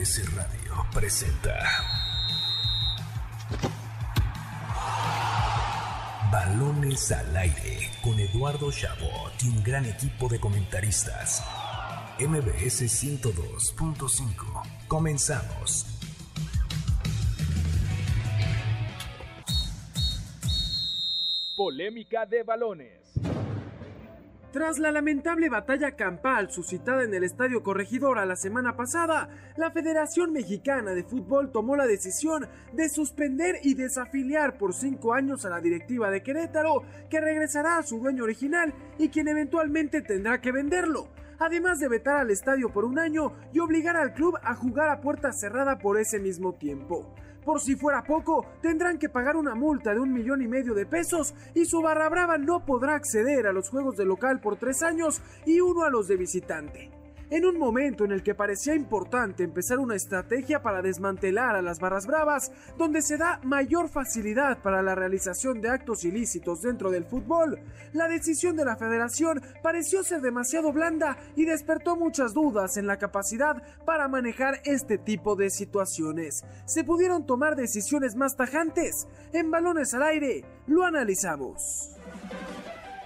MBS Radio presenta Balones al aire con Eduardo Chabot y un gran equipo de comentaristas. MBS 102.5. Comenzamos. Polémica de balones. Tras la lamentable batalla campal suscitada en el Estadio Corregidora la semana pasada, la Federación Mexicana de Fútbol tomó la decisión de suspender y desafiliar por cinco años a la directiva de Querétaro, que regresará a su dueño original y quien eventualmente tendrá que venderlo además de vetar al estadio por un año y obligar al club a jugar a puerta cerrada por ese mismo tiempo. Por si fuera poco, tendrán que pagar una multa de un millón y medio de pesos y su barra brava no podrá acceder a los juegos de local por tres años y uno a los de visitante en un momento en el que parecía importante empezar una estrategia para desmantelar a las barras bravas, donde se da mayor facilidad para la realización de actos ilícitos dentro del fútbol, la decisión de la federación pareció ser demasiado blanda y despertó muchas dudas en la capacidad para manejar este tipo de situaciones. ¿Se pudieron tomar decisiones más tajantes? En balones al aire, lo analizamos.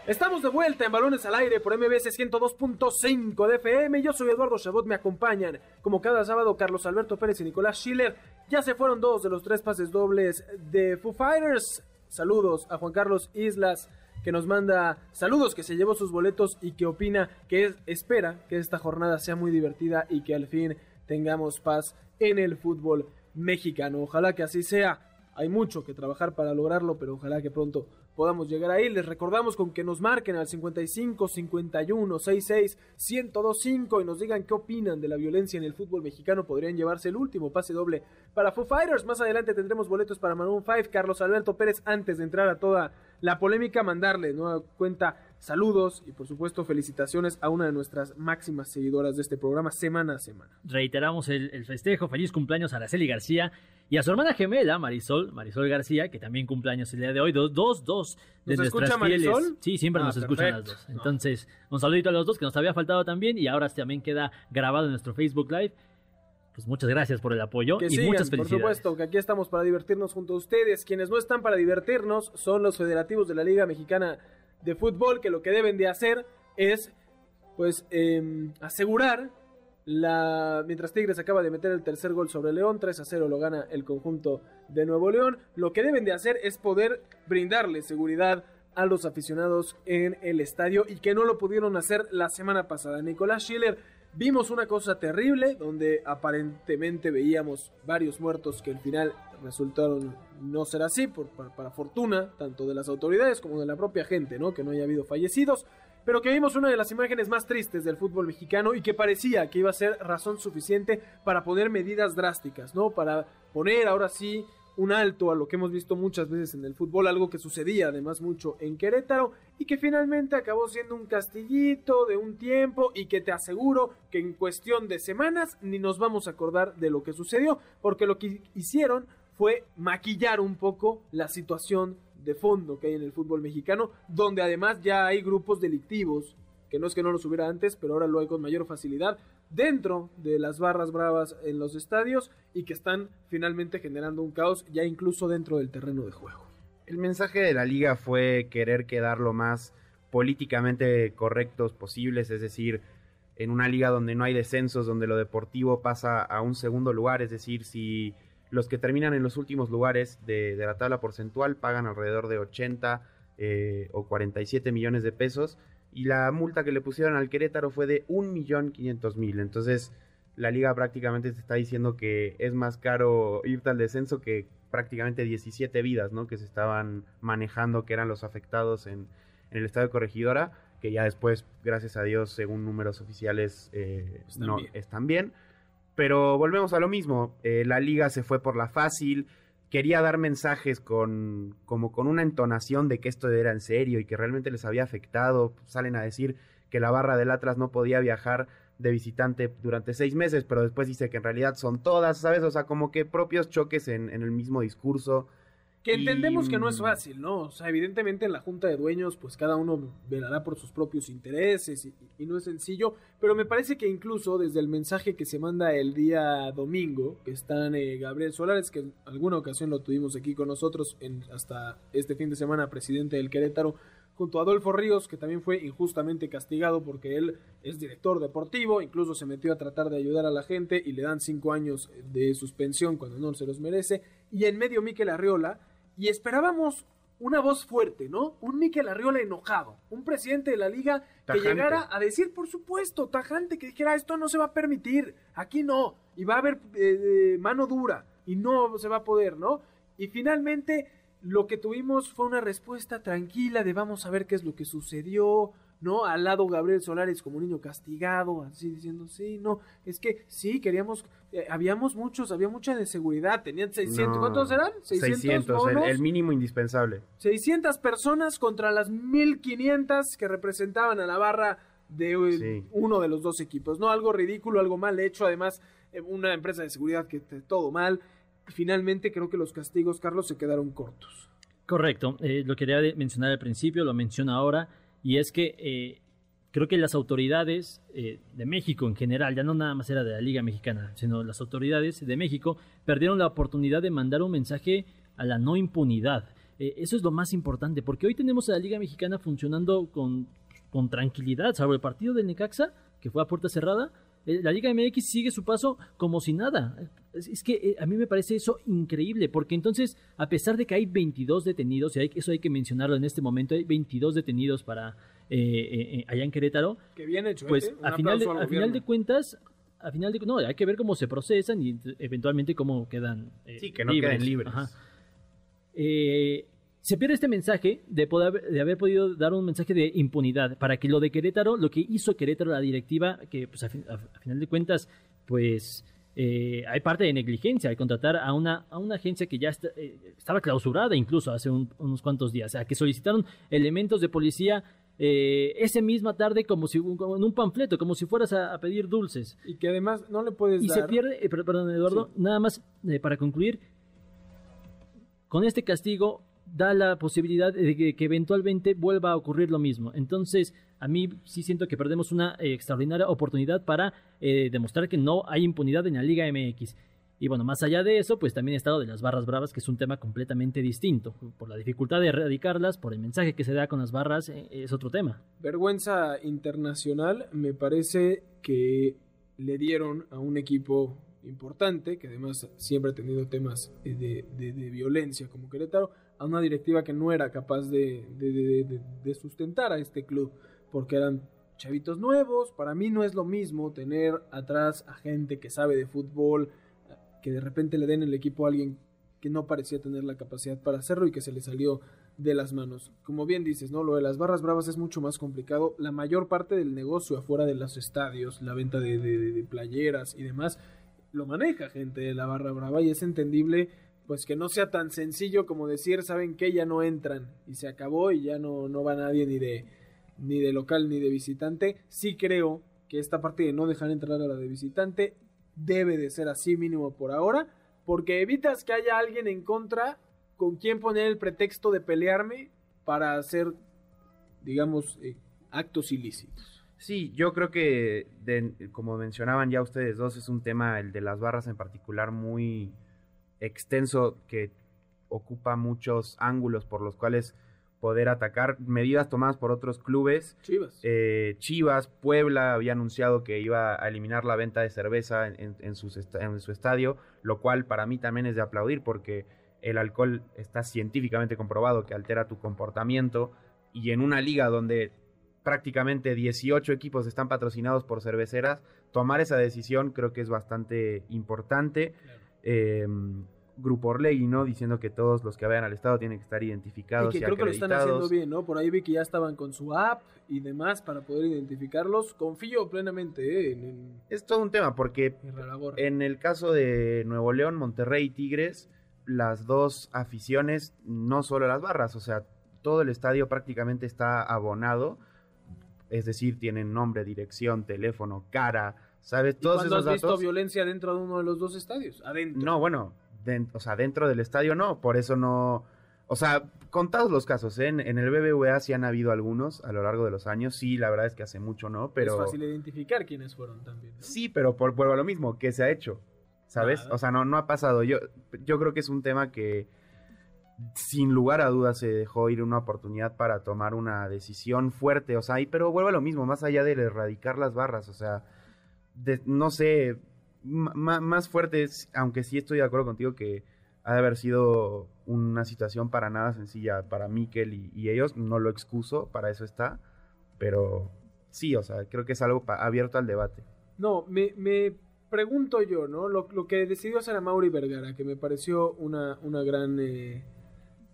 Estamos de vuelta en Balones al Aire por MBS 102.5 de FM. Yo soy Eduardo Chabot, me acompañan como cada sábado Carlos Alberto Pérez y Nicolás Schiller. Ya se fueron dos de los tres pases dobles de Foo Fighters. Saludos a Juan Carlos Islas que nos manda saludos, que se llevó sus boletos y que opina que espera que esta jornada sea muy divertida y que al fin tengamos paz en el fútbol mexicano. Ojalá que así sea. Hay mucho que trabajar para lograrlo, pero ojalá que pronto podamos llegar ahí. Les recordamos con que nos marquen al 55 51 66 1025 y nos digan qué opinan de la violencia en el fútbol mexicano. Podrían llevarse el último pase doble para Foo Fighters. Más adelante tendremos boletos para Maroon 5. Carlos Alberto Pérez, antes de entrar a toda la polémica, mandarle nueva cuenta saludos y por supuesto felicitaciones a una de nuestras máximas seguidoras de este programa semana a semana. Reiteramos el, el festejo, feliz cumpleaños a Araceli García y a su hermana gemela, Marisol, Marisol García, que también cumpleaños el día de hoy, dos, dos, dos de ¿Nos nuestras escucha Marisol? Sí, siempre Ah, nos escuchan las dos. Entonces, un saludito a los dos que nos había faltado también y ahora también queda grabado en nuestro Facebook Live. Pues muchas gracias por el apoyo Que y sigan, muchas por felicidades. supuesto, que aquí estamos para divertirnos junto a ustedes. Quienes no están para divertirnos son los federativos de la Liga Mexicana de Fútbol, que lo que deben de hacer es, pues, eh, asegurar la... Mientras Tigres acaba de meter el tercer gol sobre León, 3 a 0 lo gana el conjunto de Nuevo León, lo que deben de hacer es poder brindarle seguridad a los aficionados en el estadio y que no lo pudieron hacer la semana pasada. Nicolás Schiller Vimos una cosa terrible donde aparentemente veíamos varios muertos que al final resultaron no ser así, por, para, fortuna tanto de las autoridades como de la propia gente, ¿no? Que no haya habido fallecidos, pero que vimos una de las imágenes más tristes del fútbol mexicano y que parecía que iba a ser razón suficiente para poner medidas drásticas, ¿no? Para poner ahora sí un alto a lo que hemos visto muchas veces en el fútbol, algo que sucedía además mucho en Querétaro y que finalmente acabó siendo un castillito de un tiempo y que te aseguro que en cuestión de semanas ni nos vamos a acordar de lo que sucedió, porque lo que hicieron fue maquillar un poco la situación de fondo que hay en el fútbol mexicano, donde además ya hay grupos delictivos, que no es que no los hubiera antes, pero ahora lo hay con mayor facilidad, dentro de las barras bravas en los estadios y que están finalmente generando un caos ya incluso dentro del terreno de juego. El mensaje de la liga fue querer quedar lo más políticamente correctos posibles, es decir, en una liga donde no hay descensos, donde lo deportivo pasa a un segundo lugar, es decir, si los que terminan en los últimos lugares de, la tabla porcentual pagan alrededor de 80 eh, o 47 millones de pesos, y la multa que le pusieron al Querétaro fue de 1.500.000. Entonces, la liga prácticamente te está diciendo que es más caro irte al descenso que prácticamente 17 vidas, ¿no? Que se estaban manejando, que eran los afectados en, en el estado de Corregidora, que ya después, gracias a Dios, según números oficiales, eh, Están no bien. están bien. Pero volvemos a lo mismo. eh, la liga se fue por la fácil. Quería dar mensajes con como con una entonación de que esto era en serio y que realmente les había afectado. Salen a decir que la barra del Atlas no podía viajar de visitante durante seis meses, pero después dice que en realidad son todas, ¿sabes? O sea, como que propios choques en, en el mismo discurso. Que entendemos Y, que no es fácil, ¿no? O sea, evidentemente en la junta de dueños, pues cada uno velará por sus propios intereses y, y no es sencillo, pero me parece que incluso desde el mensaje que se manda el día domingo, que están eh, Gabriel Solares, que en alguna ocasión lo tuvimos aquí con nosotros, en, hasta este fin de semana, presidente del Querétaro, junto a Adolfo Ríos, que también fue injustamente castigado porque él es director deportivo, incluso se metió a tratar de ayudar a la gente y le dan cinco años de suspensión cuando no se los merece, y en medio Miquel Arriola, y esperábamos una voz fuerte, ¿no? Un Miquel Arriola enojado, un presidente de la liga que llegara a decir, por supuesto, tajante, que dijera, esto no se va a permitir, aquí no, y va a haber eh, mano dura, y no se va a poder, ¿no? Y finalmente lo que tuvimos fue una respuesta tranquila de vamos a ver qué es lo que sucedió, ¿no? Al lado Gabriel Solares como un niño castigado, así diciendo, sí, no, es que sí, queríamos, eh, habíamos muchos, había mucha inseguridad, tenían 600, No, ¿cuántos eran? 600, 600, el, mínimo indispensable. 600 personas contra las 1500 que representaban a la barra de eh, Sí. uno de los dos equipos, ¿no? Algo ridículo, algo mal hecho, además eh, una empresa de seguridad que todo mal. Y finalmente creo que los castigos, Carlos, se quedaron cortos. Correcto, eh, lo quería de- mencionar al principio, lo menciono ahora, y es que eh, creo que las autoridades eh, de México en general, ya no nada más era de la Liga Mexicana, sino las autoridades de México perdieron la oportunidad de mandar un mensaje a la no impunidad. Eh, eso es lo más importante, porque hoy tenemos a la Liga Mexicana funcionando con, con tranquilidad, salvo el partido del Necaxa, que fue a puerta cerrada. Eh, La Liga MX sigue su paso como si nada. Es, que eh, a mí me parece eso increíble, porque entonces, a pesar de que hay 22 detenidos, y hay- eso hay que mencionarlo en este momento, hay 22 detenidos para eh, eh, allá en Querétaro, Que bien hecho, pues ¿eh? A final, de, aplauso al a final de cuentas, a final de no, hay que ver cómo se procesan y eventualmente cómo quedan eh, Sí, que no queden libres. Ajá. Eh, se pierde este mensaje de, poder, de haber podido dar un mensaje de impunidad para que lo de Querétaro, lo que hizo Querétaro la directiva, que pues a, fin- a- a final de cuentas, pues eh, hay parte de negligencia al contratar a una, a una agencia que ya está- eh, estaba clausurada incluso hace un- unos cuantos días, o sea, que solicitaron elementos de policía eh, esa misma tarde como si como en un panfleto, como si fueras a, a pedir dulces. Y que además no le puedes Y dar... se pierde, eh, per- perdón Eduardo, nada más eh, para concluir, con este castigo da la posibilidad de que, eventualmente vuelva a ocurrir lo mismo. Entonces, a mí sí siento que perdemos una eh, extraordinaria oportunidad para eh, demostrar que no hay impunidad en la Liga MX. Y bueno, más allá de eso, pues también he estado de las barras bravas, que es un tema completamente distinto. Por la dificultad de erradicarlas, por el mensaje que se da con las barras, eh, es otro tema. Vergüenza internacional, me parece que le dieron a un equipo importante, que además siempre ha tenido temas de, de- de violencia como Querétaro, a una directiva que no era capaz de, de- de- de- sustentar a este club, porque eran chavitos nuevos, para mí no es lo mismo tener atrás a gente que sabe de fútbol, que de repente le den el equipo a alguien que no parecía tener la capacidad para hacerlo y que se le salió de las manos. Como bien dices, ¿no? Lo de las barras bravas es mucho más complicado. La mayor parte del negocio afuera de los estadios, la venta de playeras y demás, lo maneja gente de la barra brava y es entendible pues que no sea tan sencillo como decir, saben que ya no entran y se acabó y ya no, no va nadie ni de ni de local ni de visitante. Sí creo que esta parte de no dejar entrar a la de visitante debe de ser así mínimo por ahora, porque evitas que haya alguien en contra con quien poner el pretexto de pelearme para hacer, digamos, eh, actos ilícitos. Sí, yo creo que, como mencionaban ya ustedes dos, es un tema, el de las barras en particular, muy extenso, que ocupa muchos ángulos por los cuales poder atacar, medidas tomadas por otros clubes. Chivas. Eh, Chivas, Puebla había anunciado que iba a eliminar la venta de cerveza en, en- en sus esta- en su estadio, lo cual para mí también es de aplaudir porque el alcohol está científicamente comprobado que altera tu comportamiento y en una liga donde prácticamente 18 equipos están patrocinados por cerveceras, tomar esa decisión creo que es bastante importante. Eh, Grupo Orlegui, ¿no? Diciendo que todos los que vayan al estado tienen que estar y identificados que y, creo que lo están haciendo acreditados. bien, ¿no? Por ahí vi que ya estaban con su app y demás para poder identificarlos. Confío plenamente eh, en, en, Es todo un tema porque en el caso de Nuevo León, Monterrey y Tigres, las dos aficiones, no solo las barras, o sea, todo el estadio prácticamente está abonado, es decir, tienen nombre, dirección, teléfono, cara, ¿sabes? ¿Y Todos cuándo esos has visto violencia dentro de uno de los dos estadios? Adentro. No, bueno, o sea, dentro del estadio no, por eso no, O sea, contados los casos, ¿eh? en, en el BBVA sí han habido algunos a lo largo de los años. Sí, la verdad es que hace mucho, ¿no? Pero... Es fácil identificar quiénes fueron también. ¿no? Sí, pero por, vuelvo a lo mismo, ¿qué se ha hecho? ¿Sabes? O sea, no, no ha pasado. Yo, yo creo que es un tema que sin lugar a dudas se dejó ir una oportunidad para tomar una decisión fuerte. O sea, y, pero vuelvo a lo mismo, más allá de erradicar las barras. O sea, de- no sé, más fuerte, es- aunque sí estoy de acuerdo contigo que ha de haber sido una situación para nada sencilla para Mikel y, y ellos. No lo excuso, para eso está. Pero sí, o sea, creo que es algo abierto al debate. No, me, me pregunto yo, ¿no? Lo, lo que decidió hacer a Mauri Vergara, que me pareció una, una gran eh,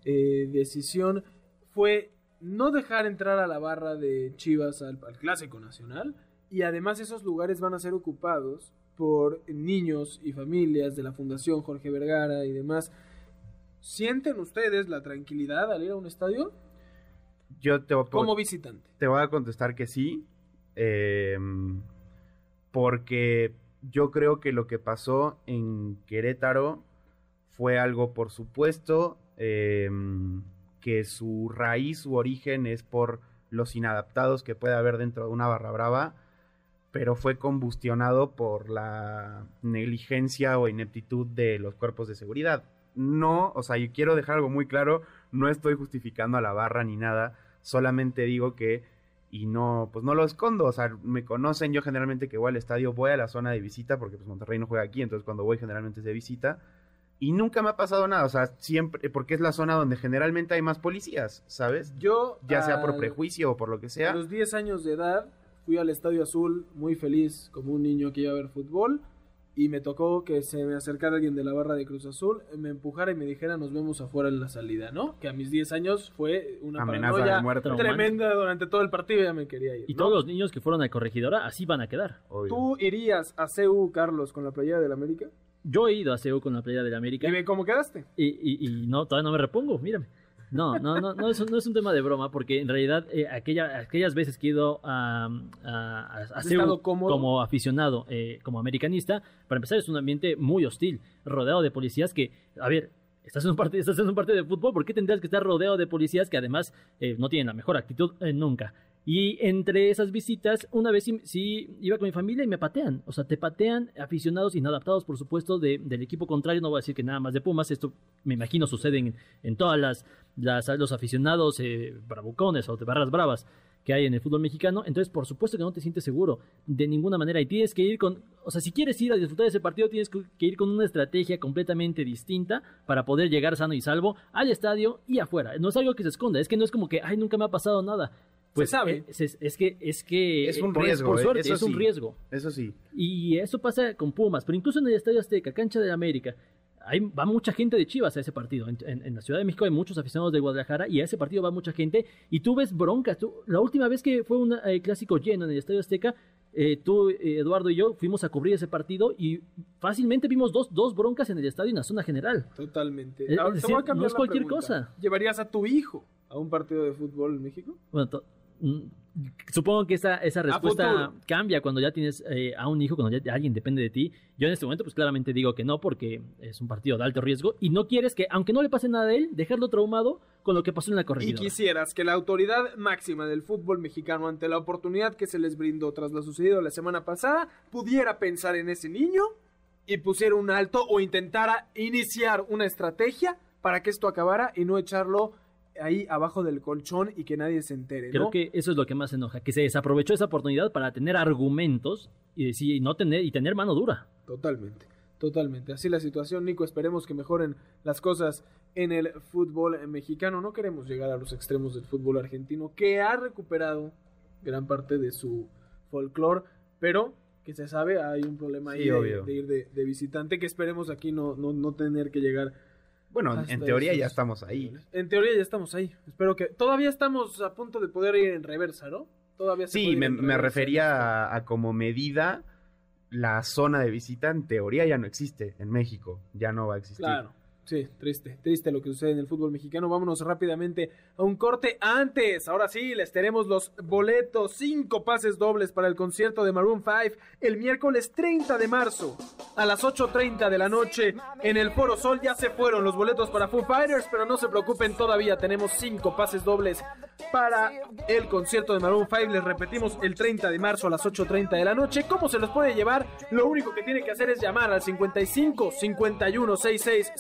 eh, decisión, fue no dejar entrar a la barra de Chivas al Clásico Nacional y además esos lugares van a ser ocupados por niños y familias de la Fundación Jorge Vergara y demás. ¿Sienten ustedes la tranquilidad al ir a un estadio Yo te, como visitante? te voy a contestar que sí. eh, porque yo creo que lo que pasó en Querétaro fue algo, por supuesto, eh, que su raíz, su origen es por los inadaptados que puede haber dentro de una barra brava, pero fue combustionado por la negligencia o ineptitud de los cuerpos de seguridad. No, o sea, yo quiero dejar algo muy claro, no estoy justificando a la barra ni nada, solamente digo que y no, pues no lo escondo, o sea, me conocen, yo generalmente que voy al estadio voy a la zona de visita porque pues Monterrey no juega aquí, entonces cuando voy generalmente es de visita y nunca me ha pasado nada, o sea, siempre porque es la zona donde generalmente hay más policías, ¿sabes? Yo, Ya sea por prejuicio o por lo que A sea. los 10 años de edad fui al Estadio Azul muy feliz como un niño que iba a ver fútbol y me tocó que se me acercara alguien de la barra de Cruz Azul, me empujara y me dijera nos vemos afuera en la salida, ¿no? Que a mis 10 años fue una Amenaza de paranoia muerte. tremenda durante todo el partido ya me quería ir. Y ¿no? todos los niños que fueron a corregidora así van a quedar. Obvio. ¿Tú irías a CU, Carlos, con la playera del América? Yo he ido a CEU con la playa del América ¿Y ve cómo quedaste? y, y- y no, todavía no me repongo, mírame. No, no, no, no es, un- no es un tema de broma, porque en realidad eh, aquella, aquellas veces que he ido a, a, como aficionado, eh, como americanista, para empezar es un ambiente muy hostil, rodeado de policías que, a ver, estás en un partido, estás en un partido de fútbol, ¿por qué tendrías que estar rodeado de policías que además eh, no tienen la mejor actitud eh, nunca? Y entre esas visitas, una vez sí, iba con mi familia y me patean. O sea, te patean aficionados inadaptados, por supuesto, de- del equipo contrario. No voy a decir que nada más de Pumas. Esto me imagino sucede en, todas las, los aficionados eh, bravucones o de barras bravas que hay en el fútbol mexicano. Entonces, por supuesto que no te sientes seguro de ninguna manera. Y tienes que ir con. O sea, si quieres ir a disfrutar de ese partido, tienes que que ir con una estrategia completamente distinta para poder llegar sano y salvo al estadio y afuera. No es algo que se esconda. Es que no es como que, ay, nunca me ha pasado nada. Pues eh, Es, es que es que Es un por- riesgo, por eh, suerte eso es un sí. riesgo. Eso sí. Y eso pasa con Pumas, pero incluso en el Estadio Azteca, cancha de América, hay, va mucha gente de Chivas a ese partido. En, en- en la Ciudad de México hay muchos aficionados de Guadalajara y a ese partido va mucha gente. Y tú ves broncas. Tú- la última vez que fue un eh, clásico lleno en el Estadio Azteca, eh, tú, eh, Eduardo y yo fuimos a cubrir ese partido y fácilmente vimos dos, dos broncas en el estadio en la zona general. Totalmente. Ahora, decir, voy a cambiar no es la cualquier pregunta. cosa. ¿Llevarías a tu hijo a un partido de fútbol en México? Bueno, supongo que esa, esa respuesta cambia cuando ya tienes eh, a un hijo, cuando ya alguien depende de ti. Yo en este momento, pues claramente digo que no, porque es un partido de alto riesgo y no quieres que, aunque no le pase nada a él, dejarlo traumado con lo que pasó en la Y corregidora. quisieras que la autoridad máxima del fútbol mexicano, ante la oportunidad que se les brindó tras lo sucedido la semana pasada, pudiera pensar en ese niño y pusiera un alto o intentara iniciar una estrategia para que esto acabara y no echarlo ahí abajo del colchón y que nadie se entere. Creo ¿no? que eso es lo que más enoja, que se desaprovechó esa oportunidad para tener argumentos y decir, y no tener, y tener mano dura. Totalmente, totalmente. Así la situación, Nico. Esperemos que mejoren las cosas en el fútbol mexicano. No queremos llegar a los extremos del fútbol argentino, que ha recuperado gran parte de su folclore, pero que se sabe hay un problema ahí de ir de, de visitante que esperemos aquí no, no, no tener que llegar. Bueno, hasta en teoría ya estamos ahí. En teoría ya estamos ahí. Espero que todavía estamos a punto de poder ir en reversa, ¿no? Todavía se puede Sí, ir me, en me reversa. refería a, a como medida, la zona de visita en teoría ya no existe en México, ya no va a existir. Claro. Sí, triste, triste lo que sucede en el fútbol mexicano. Vámonos rápidamente a un corte antes. Ahora sí, les tenemos los boletos, cinco pases dobles para el concierto de Maroon 5 el miércoles 30 de marzo a las 8.30 de la noche en el Foro Sol. Ya se fueron los boletos para Foo Fighters, pero no se preocupen, todavía tenemos cinco pases dobles para el concierto de Maroon 5. Les repetimos, el 30 de marzo a las 8.30 de la noche. ¿Cómo se los puede llevar? Lo único que tiene que hacer es llamar al 55 51 66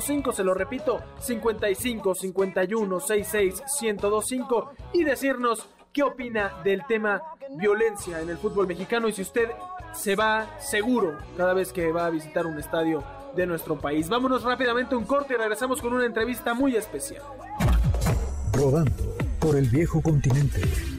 102 se lo repito, 55 51 66 1025 y decirnos qué opina del tema violencia en el fútbol mexicano y si usted se va seguro cada vez que va a visitar un estadio de nuestro país. Vámonos rápidamente un corte y regresamos con una entrevista muy especial. Rodando por el viejo continente.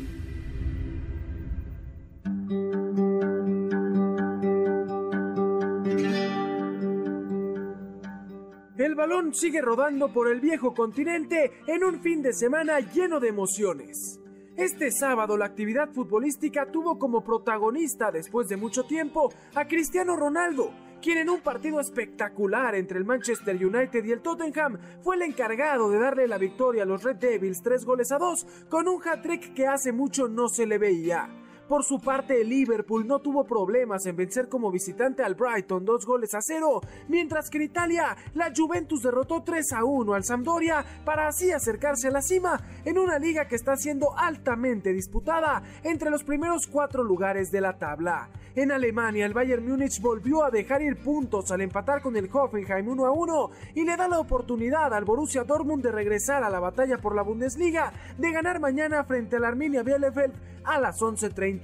Balón sigue rodando por el viejo continente en un fin de semana lleno de emociones. Este sábado la actividad futbolística tuvo como protagonista después de mucho tiempo a Cristiano Ronaldo, quien en un partido espectacular entre el Manchester United y el Tottenham fue el encargado de darle la victoria a los Red Devils tres goles a dos con un hat-trick que hace mucho no se le veía. Por su parte, el Liverpool no tuvo problemas en vencer como visitante al Brighton dos goles a cero, mientras que en Italia la Juventus derrotó 3 a 1 al Sampdoria para así acercarse a la cima en una liga que está siendo altamente disputada entre los primeros cuatro lugares de la tabla. En Alemania, el Bayern Múnich volvió a dejar ir puntos al empatar con el Hoffenheim 1 a 1 y le da la oportunidad al Borussia Dortmund de regresar a la batalla por la Bundesliga, de ganar mañana frente al Arminia Bielefeld a las 11:30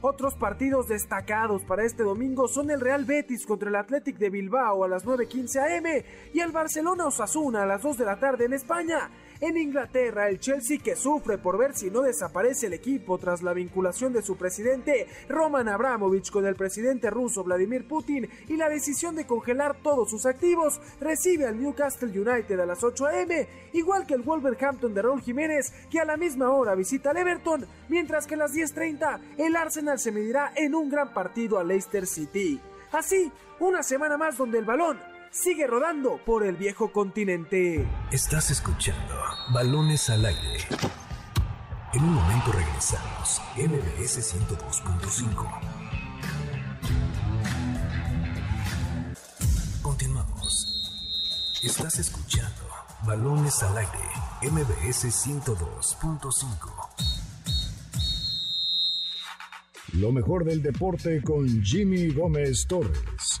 Otros partidos destacados para este domingo son el Real Betis contra el Athletic de Bilbao a las 9:15 am y el Barcelona Osasuna a las 2 de la tarde en España. En Inglaterra, el Chelsea que sufre por ver si no desaparece el equipo tras la vinculación de su presidente Roman Abramovich con el presidente ruso Vladimir Putin y la decisión de congelar todos sus activos, recibe al Newcastle United a las 8 am, igual que el Wolverhampton de Raúl Jiménez que a la misma hora visita al Everton, mientras que a las 10.30 el Arsenal se medirá en un gran partido a Leicester City. Así, una semana más donde el balón sigue rodando por el viejo continente. Estás escuchando Balones al aire. En un momento regresamos. MBS 102.5. Continuamos. Estás escuchando Balones al aire. MBS 102.5. Lo mejor del deporte con Jimmy Gómez Torres.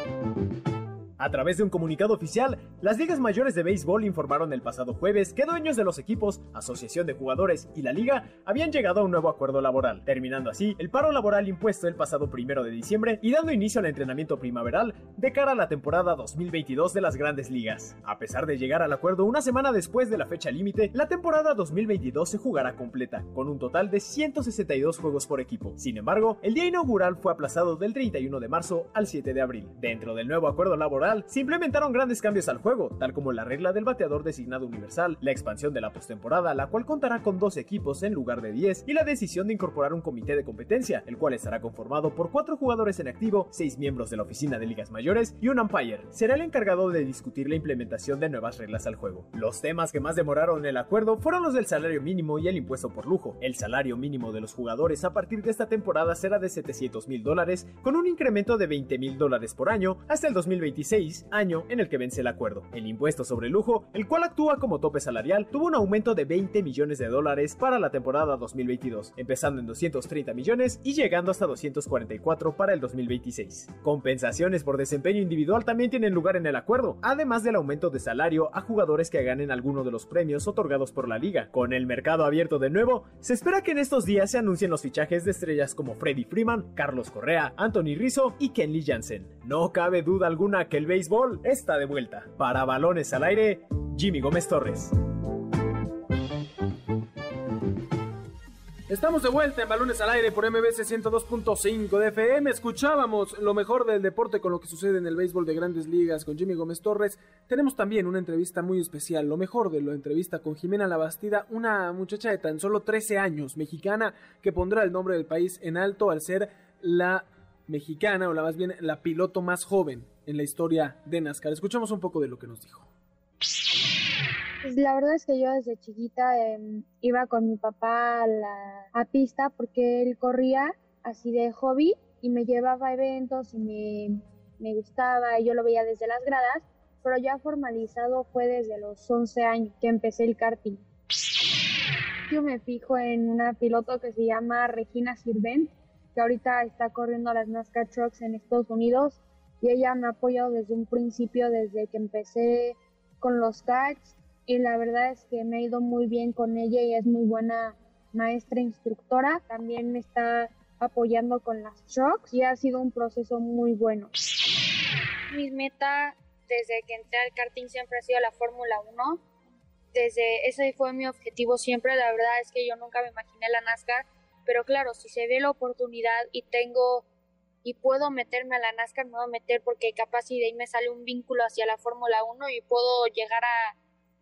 A través de un comunicado oficial, las ligas mayores de béisbol informaron el pasado jueves que dueños de los equipos, asociación de jugadores y la liga habían llegado a un nuevo acuerdo laboral, terminando así el paro laboral impuesto el pasado primero de diciembre y dando inicio al entrenamiento primaveral de cara a la temporada 2022 de las grandes ligas. A pesar de llegar al acuerdo una semana después de la fecha límite, la temporada 2022 se jugará completa, con un total de 162 juegos por equipo. Sin embargo, el día inaugural fue aplazado del 31 de marzo al 7 de abril. Dentro del nuevo acuerdo laboral, se implementaron grandes cambios al juego, tal como la regla del bateador designado universal, la expansión de la postemporada, la cual contará con 12 equipos en lugar de 10, y la decisión de incorporar un comité de competencia, el cual estará conformado por 4 jugadores en activo, 6 miembros de la oficina de ligas mayores y un umpire. Será el encargado de discutir la implementación de nuevas reglas al juego. Los temas que más demoraron el acuerdo fueron los del salario mínimo y el impuesto por lujo. El salario mínimo de los jugadores a partir de esta temporada será de 700 mil dólares, con un incremento de 20 mil dólares por año hasta el 2026 año en el que vence el acuerdo. El impuesto sobre lujo, el cual actúa como tope salarial, tuvo un aumento de 20 millones de dólares para la temporada 2022, empezando en 230 millones y llegando hasta 244 para el 2026. Compensaciones por desempeño individual también tienen lugar en el acuerdo, además del aumento de salario a jugadores que ganen alguno de los premios otorgados por la liga. Con el mercado abierto de nuevo, se espera que en estos días se anuncien los fichajes de estrellas como Freddie Freeman, Carlos Correa, Anthony Rizzo y Kenley Jansen. No cabe duda alguna que el béisbol está de vuelta. Para balones al aire, Jimmy Gómez Torres. Estamos de vuelta en Balones al Aire por MBC 102.5 de FM. Escuchábamos lo mejor del deporte con lo que sucede en el béisbol de grandes ligas con Jimmy Gómez Torres. Tenemos también una entrevista muy especial, lo mejor de la entrevista con Jimena Labastida, una muchacha de tan solo 13 años, mexicana, que pondrá el nombre del país en alto al ser la mexicana, o la más bien la piloto más joven en la historia de NASCAR. Escuchamos un poco de lo que nos dijo. Pues la verdad es que yo desde chiquita em, iba con mi papá a la a pista porque él corría así de hobby y me llevaba a eventos y me, me gustaba y yo lo veía desde las gradas, pero ya formalizado fue desde los 11 años que empecé el karting. Yo me fijo en una piloto que se llama Regina Sirvent, que ahorita está corriendo las NASCAR Trucks en Estados Unidos y ella me ha apoyado desde un principio, desde que empecé con los karts y la verdad es que me ha ido muy bien con ella y es muy buena maestra instructora. También me está apoyando con las trucks y ha sido un proceso muy bueno. Mi meta desde que entré al karting siempre ha sido la Fórmula 1. Desde ese fue mi objetivo siempre. La verdad es que yo nunca me imaginé la NASCAR, pero claro, si se ve la oportunidad y tengo y puedo meterme a la NASCAR, me voy a meter porque capaz y de ahí me sale un vínculo hacia la Fórmula 1 y puedo llegar a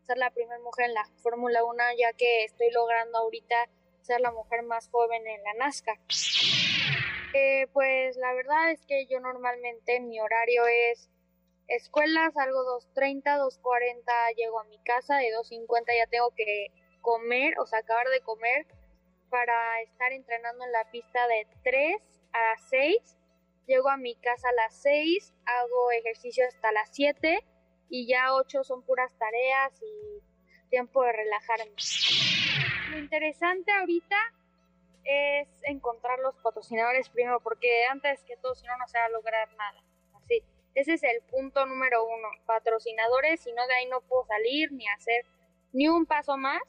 ser la primera mujer en la Fórmula 1 ya que estoy logrando ahorita ser la mujer más joven en la NASCAR. Eh, pues la verdad es que yo normalmente mi horario es escuela, salgo 2.30, 2.40 llego a mi casa, de 2.50 ya tengo que comer, o sea, acabar de comer para estar entrenando en la pista de 3 a 6 Llego a mi casa a las 6, hago ejercicio hasta las 7 y ya 8 son puras tareas y tiempo de relajarme. Lo interesante ahorita es encontrar los patrocinadores primero, porque antes que todo, si no, no se va a lograr nada. Así, ese es el punto número uno, patrocinadores, si no de ahí no puedo salir ni hacer ni un paso más.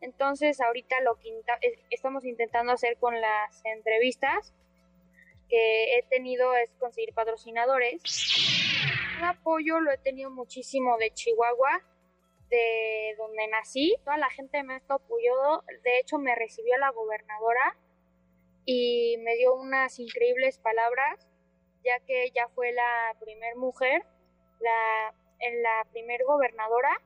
Entonces, ahorita lo que estamos intentando hacer con las entrevistas que he tenido es conseguir patrocinadores. El apoyo lo he tenido muchísimo de Chihuahua, de donde nací. Toda la gente me ha apoyado. De hecho, me recibió la gobernadora y me dio unas increíbles palabras, ya que ella fue la primer mujer, la, en la primer gobernadora.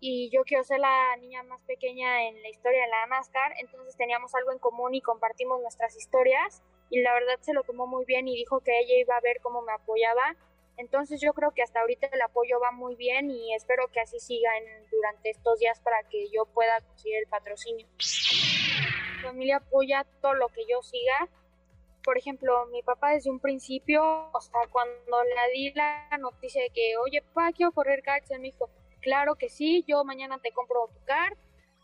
Y yo quiero ser la niña más pequeña en la historia de la NASCAR, entonces teníamos algo en común y compartimos nuestras historias y la verdad se lo tomó muy bien y dijo que ella iba a ver cómo me apoyaba. Entonces yo creo que hasta ahorita el apoyo va muy bien y espero que así siga durante estos días para que yo pueda conseguir el patrocinio. Mi familia apoya todo lo que yo siga. Por ejemplo, mi papá desde un principio, o sea, cuando le di la noticia de que, oye, papá, quiero correr karts, él me dijo, claro que sí, yo mañana te compro tu kart,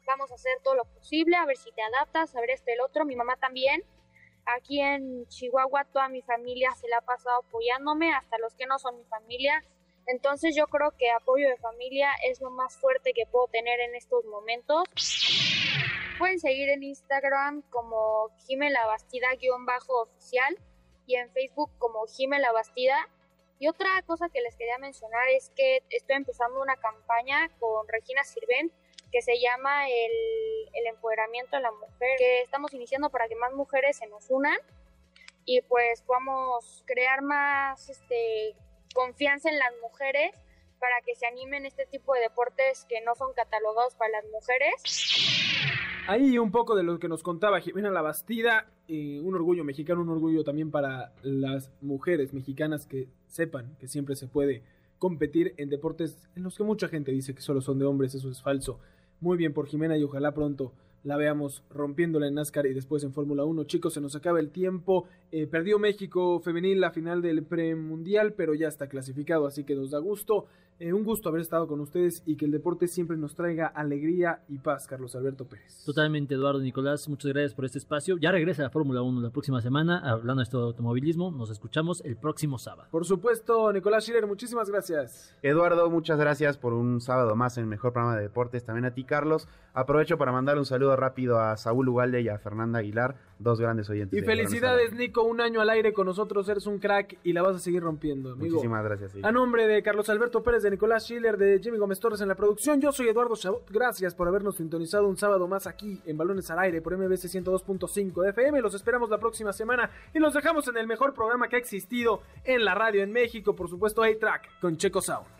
vamos a hacer todo lo posible, a ver si te adaptas, a ver este el otro, mi mamá también Aquí en Chihuahua toda mi familia se la ha pasado apoyándome, hasta los que no son mi familia. Entonces yo creo que apoyo de familia es lo más fuerte que puedo tener en estos momentos. Pueden seguir en Instagram como Jimela Bastida-oficial y en Facebook como Jimela Bastida. Y otra cosa que les quería mencionar es que estoy empezando una campaña con Regina Sirven que se llama el, empoderamiento de la mujer, que estamos iniciando para que más mujeres se nos unan y pues podamos crear más este, confianza en las mujeres para que se animen este tipo de deportes que no son catalogados para las mujeres. Ahí un poco de lo que nos contaba Jimena La Bastida, un orgullo mexicano, un orgullo también para las mujeres mexicanas que sepan que siempre se puede competir en deportes en los que mucha gente dice que solo son de hombres, eso es falso. Muy bien por Jimena y ojalá pronto la veamos rompiéndola en NASCAR y después en Fórmula 1. Chicos, se nos acaba el tiempo. Eh, perdió México femenil la final del premundial, pero ya está clasificado, así que nos da gusto. Eh, un gusto haber estado con ustedes y que el deporte siempre nos traiga alegría y paz, Carlos Alberto Pérez. Totalmente, Eduardo Nicolás, muchas gracias por este espacio. Ya regresa la Fórmula 1 la próxima semana, hablando de esto de automovilismo. Nos escuchamos el próximo sábado. Por supuesto, Nicolás Schiller, muchísimas gracias. Eduardo, muchas gracias por un sábado más en el mejor programa de deportes. También a ti, Carlos. Aprovecho para mandar un saludo rápido a Saúl Ugalde y a Fernanda Aguilar, dos grandes oyentes. Y felicidades, Nico, un año al aire con nosotros, eres un crack y la vas a seguir rompiendo. Amigo. Muchísimas gracias. A nombre de Carlos Alberto Pérez, de Nicolás Schiller, de Jimmy Gómez Torres en la producción, yo soy Eduardo Chabot. Gracias por habernos sintonizado un sábado más aquí en Balones al Aire por MBC 102.5 de FM. Los esperamos la próxima semana y los dejamos en el mejor programa que ha existido en la radio en México, por supuesto, A-Track con Checo Sound.